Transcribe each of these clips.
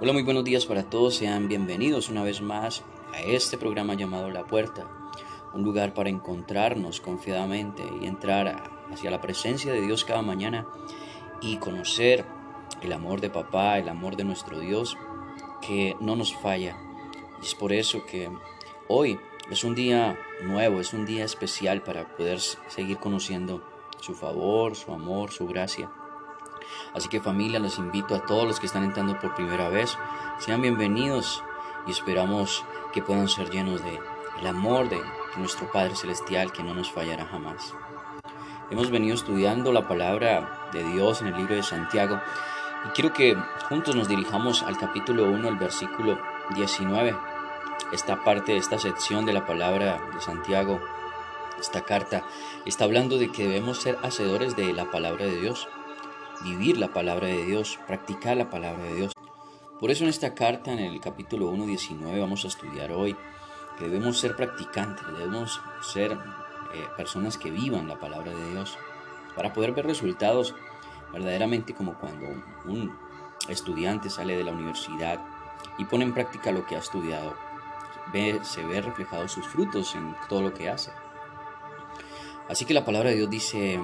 Hola, muy buenos días para todos. Sean bienvenidos una vez más a este programa llamado La Puerta, un lugar para encontrarnos confiadamente y entrar hacia la presencia de Dios cada mañana y conocer el amor de papá, el amor de nuestro Dios que no nos falla. Y es por eso que hoy es un día nuevo, es un día especial para poder seguir conociendo su favor, su amor, su gracia. Así que familia, los invito a todos los que están entrando por primera vez, sean bienvenidos y esperamos que puedan ser llenos de el amor de nuestro Padre Celestial que no nos fallará jamás. Hemos venido estudiando la palabra de Dios en el libro de Santiago y quiero que juntos nos dirijamos al capítulo 1, el versículo 19. Esta parte, esta sección de la palabra de Santiago, esta carta, está hablando de que debemos ser hacedores de la palabra de Dios vivir la palabra de Dios, practicar la palabra de Dios. Por eso en esta carta, en el capítulo 1, 19, vamos a estudiar hoy que debemos ser practicantes, debemos ser eh, personas que vivan la palabra de Dios para poder ver resultados verdaderamente como cuando un estudiante sale de la universidad y pone en práctica lo que ha estudiado, ve, se ve reflejados sus frutos en todo lo que hace. Así que la palabra de Dios dice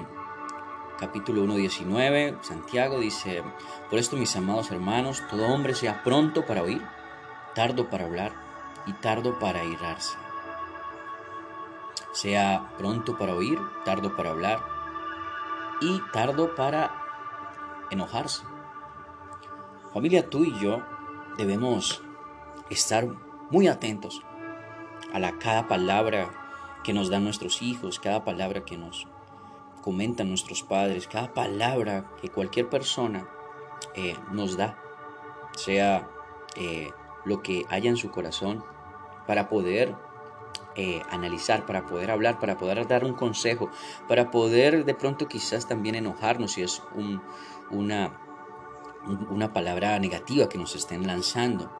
capítulo 1, 19, Santiago dice, por esto mis amados hermanos, todo hombre sea pronto para oír, tardo para hablar y tardo para irarse. Sea pronto para oír, tardo para hablar y tardo para enojarse. Familia, tú y yo debemos estar muy atentos a la cada palabra que nos dan nuestros hijos, cada palabra que nos comentan nuestros padres, cada palabra que cualquier persona eh, nos da, sea eh, lo que haya en su corazón, para poder eh, analizar, para poder hablar, para poder dar un consejo, para poder de pronto quizás también enojarnos si es una, una palabra negativa que nos estén lanzando.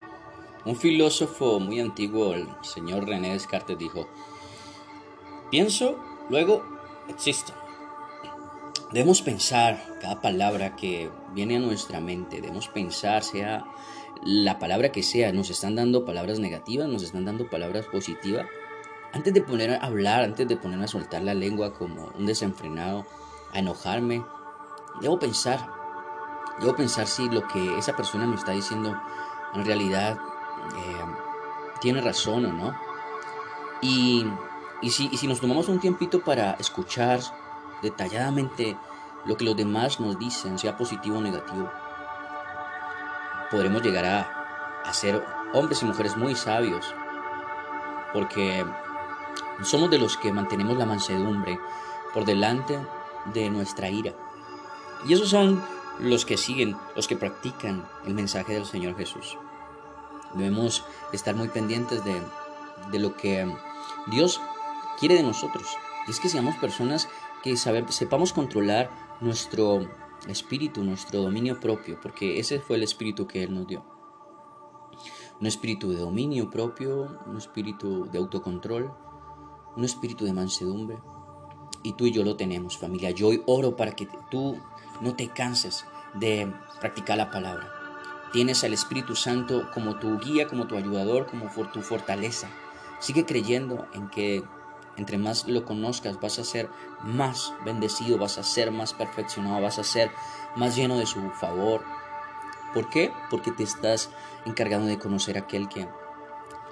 Un filósofo muy antiguo, el señor René Descartes, dijo, pienso, luego existo. Debemos pensar cada palabra que viene a nuestra mente, debemos pensar, sea la palabra que sea, nos están dando palabras negativas, nos están dando palabras positivas. Antes de poner a hablar, antes de poner a soltar la lengua como un desenfrenado, a enojarme, debo pensar, debo pensar si lo que esa persona me está diciendo en realidad eh, tiene razón o no. Y, y, si, y si nos tomamos un tiempito para escuchar, detalladamente lo que los demás nos dicen, sea positivo o negativo, podremos llegar a, ser hombres y mujeres muy sabios, porque somos de los que mantenemos la mansedumbre por delante de nuestra ira. Y esos son los que siguen, los que practican el mensaje del Señor Jesús. Debemos estar muy pendientes de, de lo que Dios quiere de nosotros. Y es que seamos personas que sepamos controlar nuestro espíritu, nuestro dominio propio, porque ese fue el espíritu que Él nos dio. Un espíritu de dominio propio, un espíritu de autocontrol, un espíritu de mansedumbre. Y tú y yo lo tenemos, familia. Yo hoy oro para que tú no te canses de practicar la palabra. Tienes al Espíritu Santo como tu guía, como tu ayudador, como tu fortaleza. Sigue creyendo en que entre más lo conozcas, vas a ser más bendecido, vas a ser más perfeccionado, vas a ser más lleno de su favor. ¿Por qué? Porque te estás encargando de conocer a aquel que,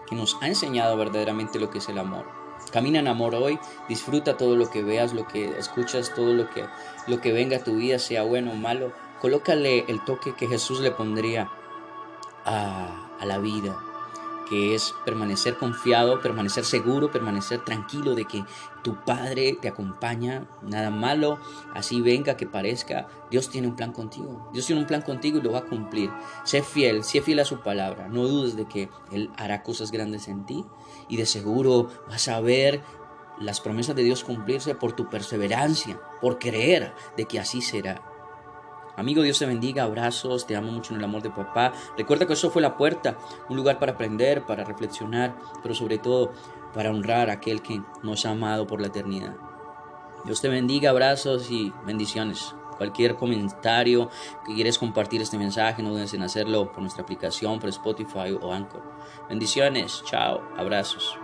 que nos ha enseñado verdaderamente lo que es el amor. Camina en amor hoy, disfruta todo lo que veas, lo que escuchas, todo lo que, lo que venga a tu vida, sea bueno o malo. Colócale el toque que Jesús le pondría a, a la vida que es permanecer confiado, permanecer seguro, permanecer tranquilo de que tu Padre te acompaña, nada malo, así venga que parezca, Dios tiene un plan contigo, Dios tiene un plan contigo y lo va a cumplir. Sé fiel, sé fiel a su palabra, no dudes de que Él hará cosas grandes en ti y de seguro vas a ver las promesas de Dios cumplirse por tu perseverancia, por creer de que así será. Amigo, Dios te bendiga, abrazos, te amo mucho en el amor de papá. Recuerda que eso fue la puerta, un lugar para aprender, para reflexionar, pero sobre todo para honrar a aquel que nos ha amado por la eternidad. Dios te bendiga, abrazos y bendiciones. Cualquier comentario que quieres compartir este mensaje, no dudes en hacerlo por nuestra aplicación, por Spotify o Anchor. Bendiciones, chao, abrazos.